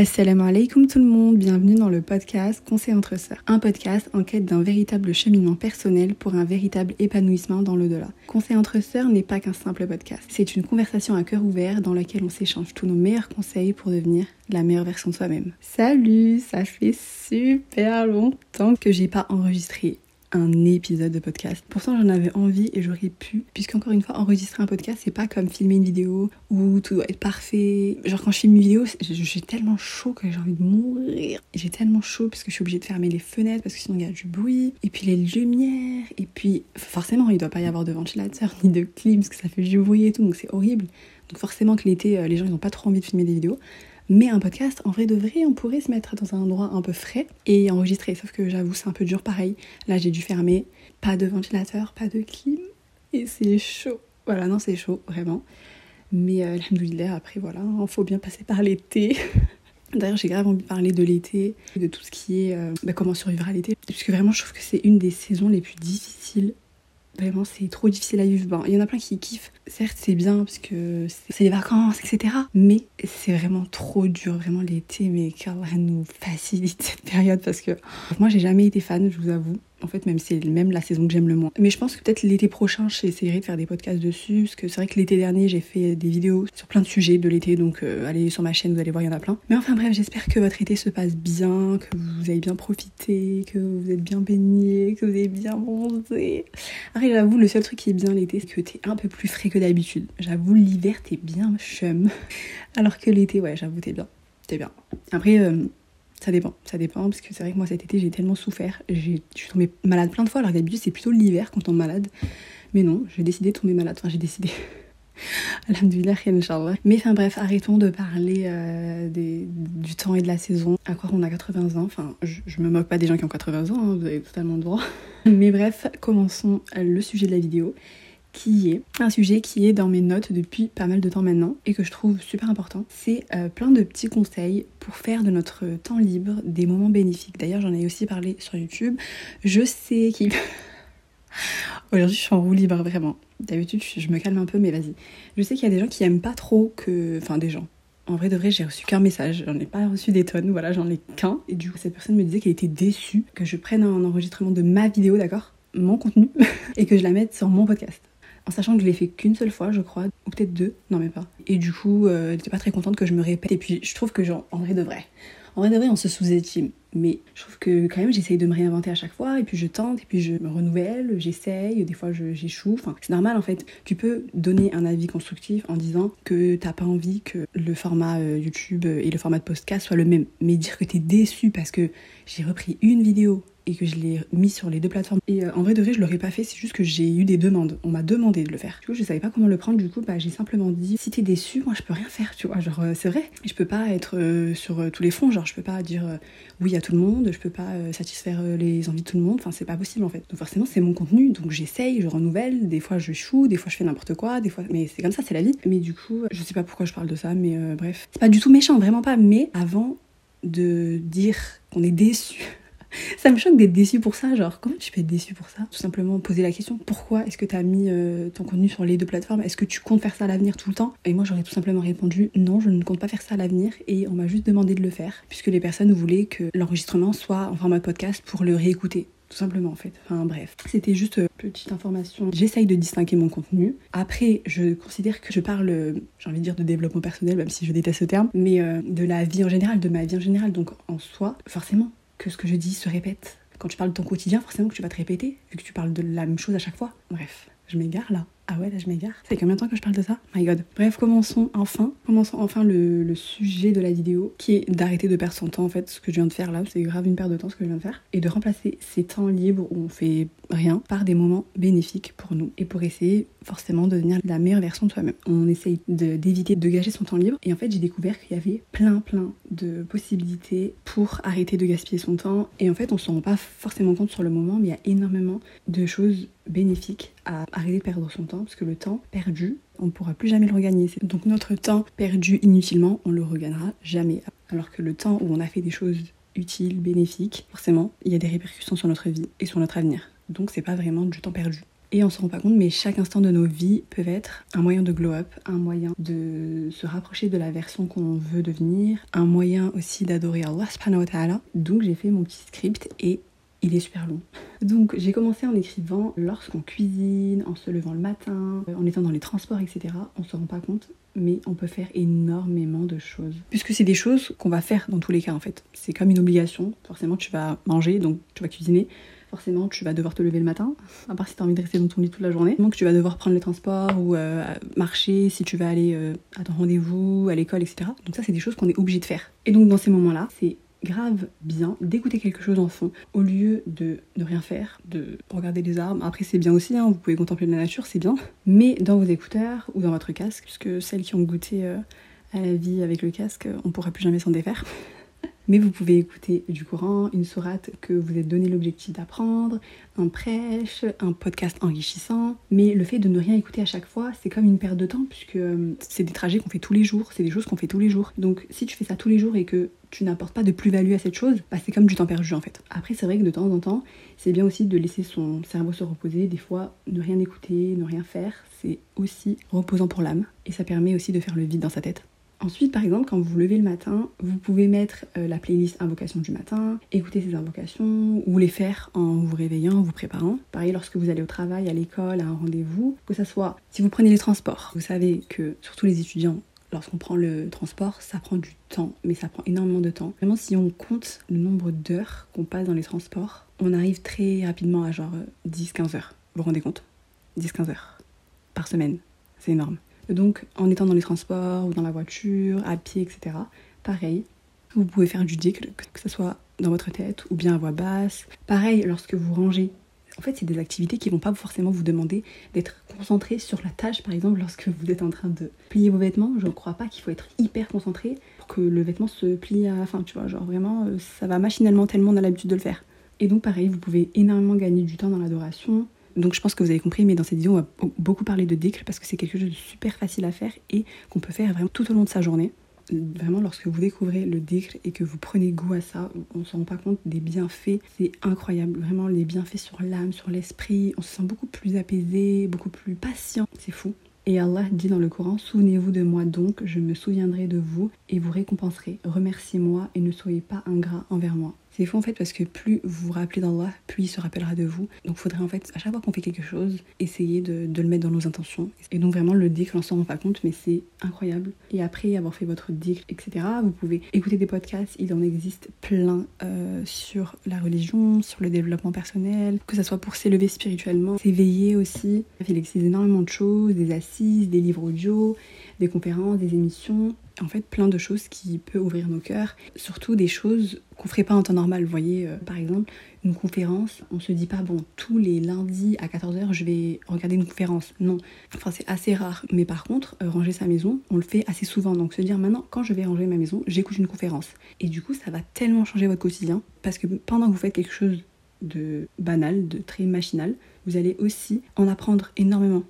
Assalamu alaikum tout le monde, bienvenue dans le podcast Conseil entre sœurs, un podcast en quête d'un véritable cheminement personnel pour un véritable épanouissement dans l'au-delà. Conseil entre sœurs n'est pas qu'un simple podcast, c'est une conversation à cœur ouvert dans laquelle on s'échange tous nos meilleurs conseils pour devenir la meilleure version de soi-même. Salut, ça fait super longtemps que j'ai pas enregistré un épisode de podcast. Pourtant, j'en avais envie et j'aurais pu, puisqu'encore une fois, enregistrer un podcast, c'est pas comme filmer une vidéo où tout doit être parfait. Genre, quand je filme une vidéo, j'ai tellement chaud que j'ai envie de mourir. J'ai tellement chaud parce que je suis obligée de fermer les fenêtres parce que sinon il y a du bruit, et puis les lumières, et puis forcément, il doit pas y avoir de ventilateur ni de clim parce que ça fait du bruit et tout, donc c'est horrible. Donc, forcément, que l'été, euh, les gens ils ont pas trop envie de filmer des vidéos. Mais un podcast, en vrai de vrai, on pourrait se mettre dans un endroit un peu frais et enregistrer. Sauf que j'avoue, c'est un peu dur pareil. Là, j'ai dû fermer. Pas de ventilateur, pas de clim. Et c'est chaud. Voilà, non, c'est chaud, vraiment. Mais euh, alhamdoulilah, après, voilà, il hein, faut bien passer par l'été. D'ailleurs, j'ai grave envie de parler de l'été, de tout ce qui est euh, bah, comment survivre à l'été. Puisque vraiment, je trouve que c'est une des saisons les plus difficiles Vraiment, c'est trop difficile à vivre. il y en a plein qui kiffent. Certes, c'est bien parce que c'est les vacances, etc. Mais c'est vraiment trop dur, vraiment l'été. Mais qu'Allah nous facilite cette période parce que moi, j'ai jamais été fan, je vous avoue. En fait, même c'est même la saison que j'aime le moins. Mais je pense que peut-être l'été prochain, j'essaierai de faire des podcasts dessus. Parce que c'est vrai que l'été dernier, j'ai fait des vidéos sur plein de sujets de l'été. Donc, euh, allez sur ma chaîne, vous allez voir, il y en a plein. Mais enfin, bref, j'espère que votre été se passe bien, que vous avez bien profité, que vous êtes bien baigné, que vous avez bien bronzé. Après, j'avoue, le seul truc qui est bien l'été, c'est que t'es un peu plus frais que d'habitude. J'avoue, l'hiver, t'es bien chum. Alors que l'été, ouais, j'avoue, t'es bien. T'es bien. Après, euh, ça dépend, ça dépend, parce que c'est vrai que moi cet été j'ai tellement souffert. Je suis tombée malade plein de fois, alors d'habitude c'est plutôt l'hiver quand on est malade. Mais non, j'ai décidé de tomber malade, enfin j'ai décidé. Alhamdulillah, Inch'Allah. Mais enfin bref, arrêtons de parler euh, du temps et de la saison. À croire qu'on a 80 ans, enfin je, me moque pas des gens qui ont 80 ans, hein, vous avez totalement le droit. Mais bref, commençons le sujet de la vidéo qui est un sujet qui est dans mes notes depuis pas mal de temps maintenant et que je trouve super important. C'est euh, plein de petits conseils pour faire de notre temps libre des moments bénéfiques. D'ailleurs, j'en ai aussi parlé sur YouTube. Je sais qu'il... Aujourd'hui, je suis en roue libre, vraiment. D'habitude, je me calme un peu, mais vas-y. Je sais qu'il y a des gens qui aiment pas trop que... Enfin, des gens. En vrai de vrai, j'ai reçu qu'un message. J'en ai pas reçu des tonnes, voilà, j'en ai qu'un. Et du coup, cette personne me disait qu'elle était déçue que je prenne un enregistrement de ma vidéo, d'accord? Mon contenu, et que je la mette sur mon podcast en sachant que je l'ai fait qu'une seule fois, je crois, ou peut-être deux, non mais pas. Et du coup, euh, était pas très contente que je me répète. Et puis, je trouve que genre, en vrai de vrai, en vrai de vrai, on se sous-estime. Mais je trouve que quand même, j'essaye de me réinventer à chaque fois, et puis je tente, et puis je me renouvelle, j'essaye, des fois j'échoue. Enfin, c'est normal en fait. Tu peux donner un avis constructif en disant que t'as pas envie que le format euh, YouTube et le format de podcast soient le même. Mais dire que t'es déçu parce que j'ai repris une vidéo et que je l'ai mis sur les deux plateformes. Et euh, en vrai de vrai, je l'aurais pas fait, c'est juste que j'ai eu des demandes. On m'a demandé de le faire. Du coup, je savais pas comment le prendre. Du coup, bah, j'ai simplement dit si t'es déçu, moi je peux rien faire, tu vois. Genre, euh, c'est vrai. Je peux pas être euh, sur tous les fronts. Genre, je peux pas dire oui à tout le monde. Je peux pas satisfaire les envies de tout le monde. Enfin, c'est pas possible en fait. Donc, forcément, c'est mon contenu. Donc, j'essaye, je renouvelle. Des fois, je choue. Des fois, je fais n'importe quoi. Des fois, mais c'est comme ça, c'est la vie. Mais du coup, je sais pas pourquoi je parle de ça. Mais bref, c'est pas du tout méchant, vraiment pas. Mais avant de dire qu'on est déçu ça me choque d'être déçu pour ça. Genre, comment tu peux être déçu pour ça Tout simplement poser la question pourquoi est-ce que tu as mis euh, ton contenu sur les deux plateformes Est-ce que tu comptes faire ça à l'avenir tout le temps? Et moi, j'aurais tout simplement répondu non, je ne compte pas faire ça à l'avenir. Et on m'a juste demandé de le faire, puisque les personnes voulaient que l'enregistrement soit en format podcast pour le réécouter tout simplement en fait. Enfin bref, c'était juste euh, petite information. J'essaye de distinguer mon contenu. Après, je considère que je parle, euh, j'ai envie de dire de développement personnel, même si je déteste ce terme, mais de la vie en général, de ma vie en général. Donc en soi, forcément, que ce que je dis se répète. Quand tu parles de ton quotidien, forcément que tu vas te répéter, vu que tu parles de la même chose à chaque fois. Bref, je m'égare là. Ah ouais, là je m'égare. C'est combien de temps que je parle de ça? My god. Bref, commençons enfin. Commençons enfin le, le sujet de la vidéo, qui est d'arrêter de perdre son temps en fait. Ce que je viens de faire là, c'est grave une perte de temps ce que je viens de faire. Et de remplacer ces temps libres où on fait rien par des moments bénéfiques pour nous. Et pour essayer forcément de devenir la meilleure version de soi-même. On essaye d'éviter de, de, gâcher son temps libre. Et en fait, j'ai découvert qu'il y avait plein plein de possibilités pour arrêter de gaspiller son temps. Et en fait, on s'en rend pas forcément compte sur le moment, mais il y a énormément de choses bénéfique à arrêter de perdre son temps parce que le temps perdu, on ne pourra plus jamais le regagner. Donc notre temps perdu inutilement, on le regagnera jamais. Alors que le temps où on a fait des choses utiles, bénéfiques, forcément, il y a des répercussions sur notre vie et sur notre avenir. Donc c'est pas vraiment du temps perdu. Et on se rend pas compte, mais chaque instant de nos vies peut être un moyen de glow up, un moyen de se rapprocher de la version qu'on veut devenir, un moyen aussi d'adorer Allah subhanahu wa ta'ala. Donc j'ai fait mon petit script et il est super long. Donc j'ai commencé en écrivant lorsqu'on cuisine, en se levant le matin, en étant dans les transports, etc. On se rend pas compte, mais on peut faire énormément de choses. Puisque c'est des choses qu'on va faire dans tous les cas en fait. C'est comme une obligation. Forcément tu vas manger, donc tu vas cuisiner. Forcément, tu vas devoir te lever le matin, à part si tu as envie de rester dans ton lit toute la journée. Donc, tu vas devoir prendre les transports ou euh, marcher si tu vas aller euh, à ton rendez-vous, à l'école, etc. Donc, ça, c'est des choses qu'on est obligé de faire. Et donc, dans ces moments-là, c'est grave bien d'écouter quelque chose en fond au lieu de ne rien faire, de regarder les arbres. Après, c'est bien aussi, hein, vous pouvez contempler la nature, c'est bien. Mais dans vos écouteurs ou dans votre casque, puisque celles qui ont goûté euh, à la vie avec le casque, on pourra plus jamais s'en défaire. Mais vous pouvez écouter du Coran, une sourate que vous êtes donné l'objectif d'apprendre, un prêche, un podcast enrichissant. Mais le fait de ne rien écouter à chaque fois, c'est comme une perte de temps puisque euh, c'est des trajets qu'on fait tous les jours, c'est des choses qu'on fait tous les jours. Donc si tu fais ça tous les jours et que tu n'apportes pas de plus-value à cette chose, bah, c'est comme du temps perdu en fait. Après, c'est vrai que de temps en temps, c'est bien aussi de laisser son cerveau se reposer. Des fois, ne rien écouter, ne rien faire, c'est aussi reposant pour l'âme. Et ça permet aussi de faire le vide dans sa tête. Ensuite, par exemple, quand vous vous levez le matin, vous pouvez mettre euh, la playlist invocation du matin, écouter ces invocations ou les faire en vous réveillant, en vous préparant. Pareil, lorsque vous allez au travail, à l'école, à un rendez-vous, que ça soit si vous prenez les transports, vous savez que surtout les étudiants, lorsqu'on prend le transport, ça prend du temps, mais ça prend énormément de temps. Vraiment, si on compte le nombre d'heures qu'on passe dans les transports, on arrive très rapidement à genre 10-15 euh, heures. Vous vous rendez compte? 10-15 heures par semaine. C'est énorme. Donc en étant dans les transports ou dans la voiture, à pied, etc. Pareil, vous pouvez faire du dic, que ce soit dans votre tête ou bien à voix basse. Pareil, lorsque vous rangez. En fait, c'est des activités qui vont pas forcément vous demander d'être concentré sur la tâche. Par exemple, lorsque vous êtes en train de plier vos vêtements, je ne crois pas qu'il faut être hyper concentré pour que le vêtement se plie à la fin. Tu vois, genre vraiment, euh, ça va machinalement tellement on a l'habitude de le faire. Et donc, pareil, vous pouvez énormément gagner du temps dans l'adoration. Donc je pense que vous avez compris, mais dans cette vidéo, on va beaucoup parler de décl parce que c'est quelque chose de super facile à faire et qu'on peut faire vraiment tout au long de sa journée. Vraiment, lorsque vous découvrez le décl et que vous prenez goût à ça, on ne se rend pas compte des bienfaits. C'est incroyable, vraiment les bienfaits sur l'âme, sur l'esprit. On se sent beaucoup plus apaisé, beaucoup plus patient. C'est fou. Et Allah dit dans le Coran, Souvenez-vous de moi donc, je me souviendrai de vous et vous récompenserai. Remerciez-moi et ne soyez pas ingrat envers moi. C'est fou en fait parce que plus vous vous rappelez d'Allah, plus il se rappellera de vous. Donc il faudrait en fait, à chaque fois qu'on fait quelque chose, essayer de, le mettre dans nos intentions. Et donc vraiment le dhikr, on s'en rend pas compte, mais c'est incroyable. Et après avoir fait votre dhikr, etc., vous pouvez écouter des podcasts, il en existe plein euh, sur la religion, sur le développement personnel, que ce soit pour s'élever spirituellement, s'éveiller aussi. Il existe énormément de choses, des assises, des livres audio, des conférences, des émissions en fait plein de choses qui peuvent ouvrir nos cœurs, surtout des choses qu'on ferait pas en temps normal. Vous voyez, euh, par exemple, une conférence, on se dit pas bon, tous les lundis à 14h, je vais regarder une conférence. Non, enfin c'est assez rare. Mais par contre, euh, ranger sa maison, on le fait assez souvent. Donc se dire maintenant, quand je vais ranger ma maison, j'écoute une conférence. Et du coup, ça va tellement changer votre quotidien parce que pendant que vous faites quelque chose de banal, de très machinal, vous allez aussi en apprendre énormément.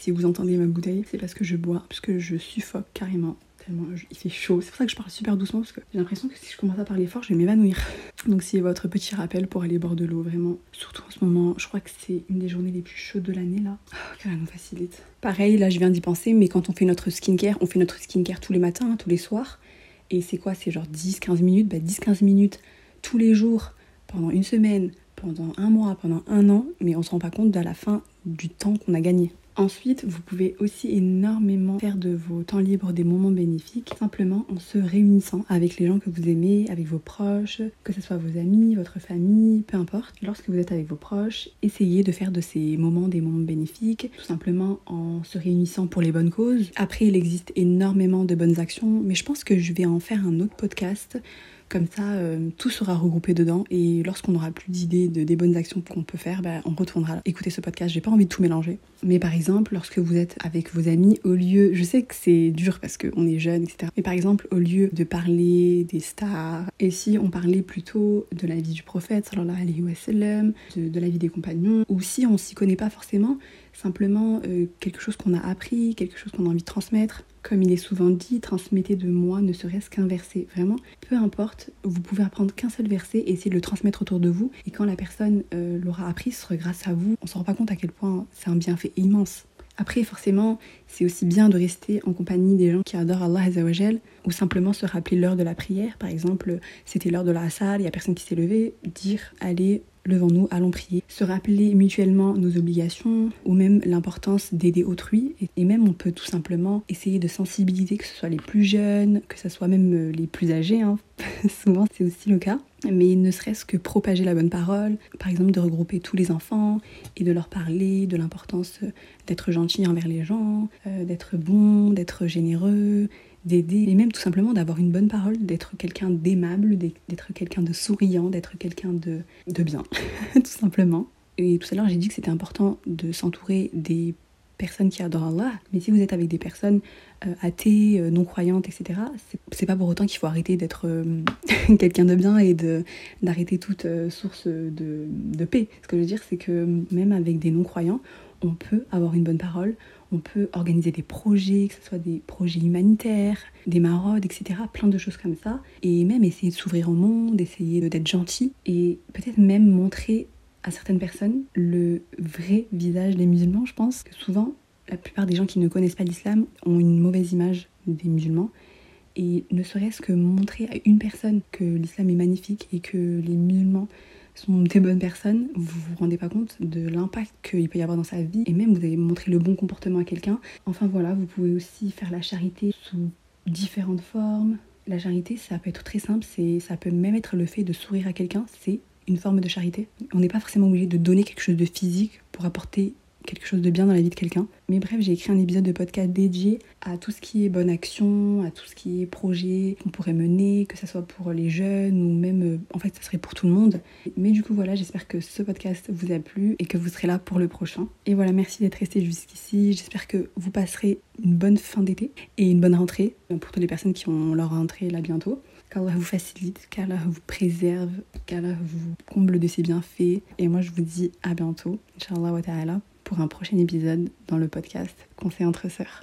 Si vous entendez ma bouteille, c'est parce que je bois, parce que je suffoque carrément. Tellement il fait chaud. C'est pour ça que je parle super doucement, parce que j'ai l'impression que si je commence à parler fort, je vais m'évanouir. Donc, c'est votre petit rappel pour aller boire de l'eau, vraiment. Surtout en ce moment, je crois que c'est une des journées les plus chaudes de l'année là. Oh, qu'elle facilite. Pareil, là, je viens d'y penser, mais quand on fait notre skincare, on fait notre skincare tous les matins, hein, tous les soirs. Et c'est quoi? C'est genre 10-15 minutes? Bah, 10-15 minutes tous les jours, pendant une semaine, pendant un mois, pendant un an, mais on se rend pas compte à la fin du temps qu'on a gagné. Ensuite, vous pouvez aussi énormément faire de vos temps libres des moments bénéfiques, simplement en se réunissant avec les gens que vous aimez, avec vos proches, que ce soit vos amis, votre famille, peu importe. Lorsque vous êtes avec vos proches, essayez de faire de ces moments des moments bénéfiques, tout simplement en se réunissant pour les bonnes causes. Après, il existe énormément de bonnes actions, mais je pense que je vais en faire un autre podcast comme ça, euh, tout sera regroupé dedans et lorsqu'on aura plus d'idées de des bonnes actions qu'on peut faire, bah, on retournera écouter ce podcast. J'ai pas envie de tout mélanger. Mais par exemple, lorsque vous êtes avec vos amis, au lieu, je sais que c'est dur parce qu'on est jeune, etc. Mais par exemple, au lieu de parler des stars, et si on parlait plutôt de la vie du prophète, sallallahu sallam, de, la vie des compagnons, ou si on s'y connaît pas forcément, simplement euh, quelque chose qu'on a appris, quelque chose qu'on a envie de transmettre, comme il est souvent dit, transmettez de moi ne serait-ce qu'un verset. Vraiment, peu importe, vous pouvez apprendre qu'un seul verset et essayer de le transmettre autour de vous. Et quand la personne euh, l'aura appris, ce sera grâce à vous. On ne se rend pas compte à quel point c'est un bienfait immense. Après, forcément, c'est aussi bien de rester en compagnie des gens qui adorent Allah Azzawajal ou simplement se rappeler l'heure de la prière. Par exemple, c'était l'heure de la salle, il n'y a personne qui s'est levé, dire allez, levons-nous, allons prier. Se rappeler mutuellement nos obligations ou même l'importance d'aider autrui. Et même on peut tout simplement essayer de sensibiliser, que ce soit les plus jeunes, que ce soit même euh, les plus âgés. Hein. Souvent c'est aussi le cas. Mais ne serait-ce que propager la bonne parole, par exemple de regrouper tous les enfants et de leur parler de l'importance euh, d'être gentil envers les gens, euh, d'être bon, d'être généreux, d'aider et même tout simplement d'avoir une bonne parole, d'être quelqu'un d'aimable, d'être quelqu'un de souriant, d'être quelqu'un de, de bien, tout simplement. Et tout à l'heure, j'ai dit que c'était important de s'entourer des personnes qui adorent Allah, mais si vous êtes avec des personnes euh, athées, euh, non-croyantes, etc., c'est pas pour autant qu'il faut arrêter d'être euh, quelqu'un de bien et d'arrêter toute source de, de paix. Ce que je veux dire, c'est que même avec des non-croyants, on peut avoir une bonne parole, on peut organiser des projets, que ce soit des projets humanitaires, des maraudes, etc. Plein de choses comme ça. Et même essayer de s'ouvrir au monde, essayer d'être gentil et peut-être même montrer à certaines personnes le vrai visage des musulmans. Je pense que souvent, la plupart des gens qui ne connaissent pas l'islam ont une mauvaise image des musulmans. Et ne serait-ce que montrer à une personne que l'islam est magnifique et que les musulmans sont des bonnes personnes, vous vous rendez pas compte de l'impact qu'il peut y avoir dans sa vie et même vous avez montré le bon comportement à quelqu'un. Enfin voilà, vous pouvez aussi faire la charité sous différentes formes. La charité, ça peut être très simple, c'est ça peut même être le fait de sourire à quelqu'un, c'est une forme de charité. On n'est pas forcément obligé de donner quelque chose de physique pour apporter quelque chose de bien dans la vie de quelqu'un. Mais bref, j'ai écrit un épisode de podcast dédié à tout ce qui est bonne action, à tout ce qui est projet qu'on pourrait mener, que ce soit pour les jeunes ou même, euh, en fait, ça serait pour tout le monde. Mais du coup, voilà, j'espère que ce podcast vous a plu et que vous serez là pour le prochain. Et voilà, merci d'être resté jusqu'ici. J'espère que vous passerez une bonne fin d'été et une bonne rentrée pour toutes les personnes qui ont leur rentrée là bientôt qu'Allah vous facilite, qu'Allah vous préserve, qu'Allah vous comble de ses bienfaits. Et moi, je vous dis à bientôt, Inch'Allah wa ta'ala, pour un prochain épisode dans le podcast Conseil entre sœurs.